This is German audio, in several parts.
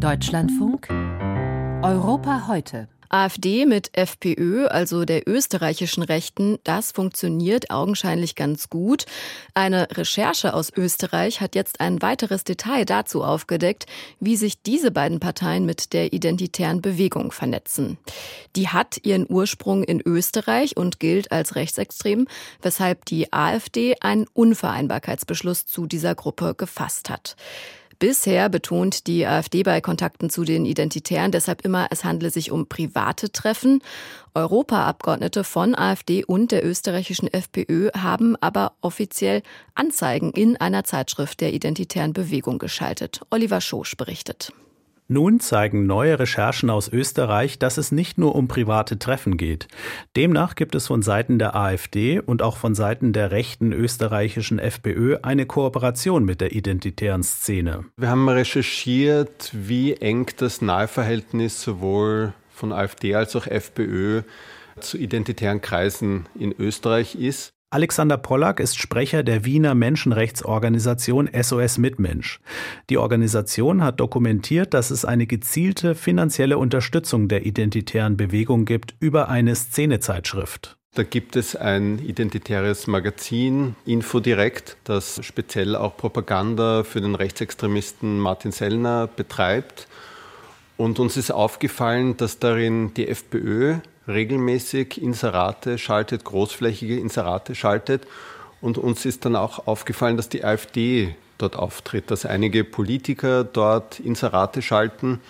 Deutschlandfunk Europa heute. AfD mit FPÖ, also der österreichischen Rechten, das funktioniert augenscheinlich ganz gut. Eine Recherche aus Österreich hat jetzt ein weiteres Detail dazu aufgedeckt, wie sich diese beiden Parteien mit der identitären Bewegung vernetzen. Die hat ihren Ursprung in Österreich und gilt als rechtsextrem, weshalb die AfD einen Unvereinbarkeitsbeschluss zu dieser Gruppe gefasst hat. Bisher betont die AfD bei Kontakten zu den Identitären deshalb immer, es handle sich um private Treffen. Europaabgeordnete von AfD und der österreichischen FPÖ haben aber offiziell Anzeigen in einer Zeitschrift der identitären Bewegung geschaltet. Oliver Schosch berichtet. Nun zeigen neue Recherchen aus Österreich, dass es nicht nur um private Treffen geht. Demnach gibt es von Seiten der AfD und auch von Seiten der rechten österreichischen FPÖ eine Kooperation mit der identitären Szene. Wir haben recherchiert, wie eng das Nahverhältnis sowohl von AfD als auch FPÖ zu identitären Kreisen in Österreich ist. Alexander Pollack ist Sprecher der Wiener Menschenrechtsorganisation SOS Mitmensch. Die Organisation hat dokumentiert, dass es eine gezielte finanzielle Unterstützung der identitären Bewegung gibt über eine Szenezeitschrift. Da gibt es ein identitäres Magazin, Infodirekt, das speziell auch Propaganda für den Rechtsextremisten Martin Sellner betreibt. Und uns ist aufgefallen, dass darin die FPÖ regelmäßig Inserate schaltet, großflächige Inserate schaltet. Und uns ist dann auch aufgefallen, dass die AfD dort auftritt, dass einige Politiker dort Inserate schalten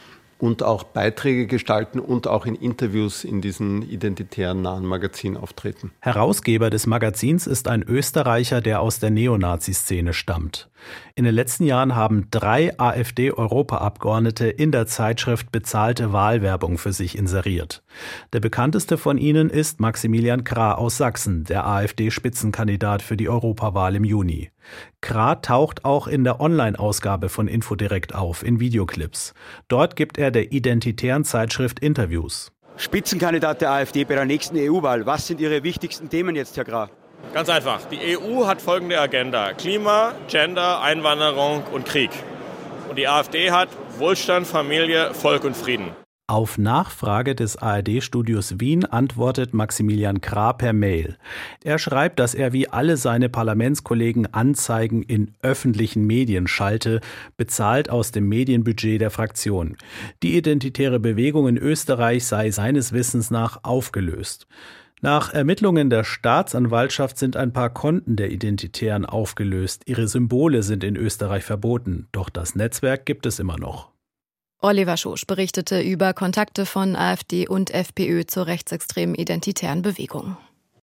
und auch Beiträge gestalten und auch in Interviews in diesen identitären nahen Magazin auftreten. Herausgeber des Magazins ist ein Österreicher, der aus der Neonazi-Szene stammt. In den letzten Jahren haben drei AfD-Europaabgeordnete in der Zeitschrift bezahlte Wahlwerbung für sich inseriert. Der bekannteste von ihnen ist Maximilian Krah aus Sachsen, der AfD-Spitzenkandidat für die Europawahl im Juni. Krah taucht auch in der Online-Ausgabe von Infodirekt auf, in Videoclips. Dort gibt er der identitären Zeitschrift Interviews. Spitzenkandidat der AfD bei der nächsten EU-Wahl. Was sind Ihre wichtigsten Themen jetzt, Herr Grah? Ganz einfach. Die EU hat folgende Agenda. Klima, Gender, Einwanderung und Krieg. Und die AfD hat Wohlstand, Familie, Volk und Frieden. Auf Nachfrage des ARD-Studios Wien antwortet Maximilian Krah per Mail. Er schreibt, dass er wie alle seine Parlamentskollegen Anzeigen in öffentlichen Medien schalte, bezahlt aus dem Medienbudget der Fraktion. Die identitäre Bewegung in Österreich sei seines Wissens nach aufgelöst. Nach Ermittlungen der Staatsanwaltschaft sind ein paar Konten der Identitären aufgelöst. Ihre Symbole sind in Österreich verboten, doch das Netzwerk gibt es immer noch. Oliver Schosch berichtete über Kontakte von AfD und FPÖ zur rechtsextremen identitären Bewegung.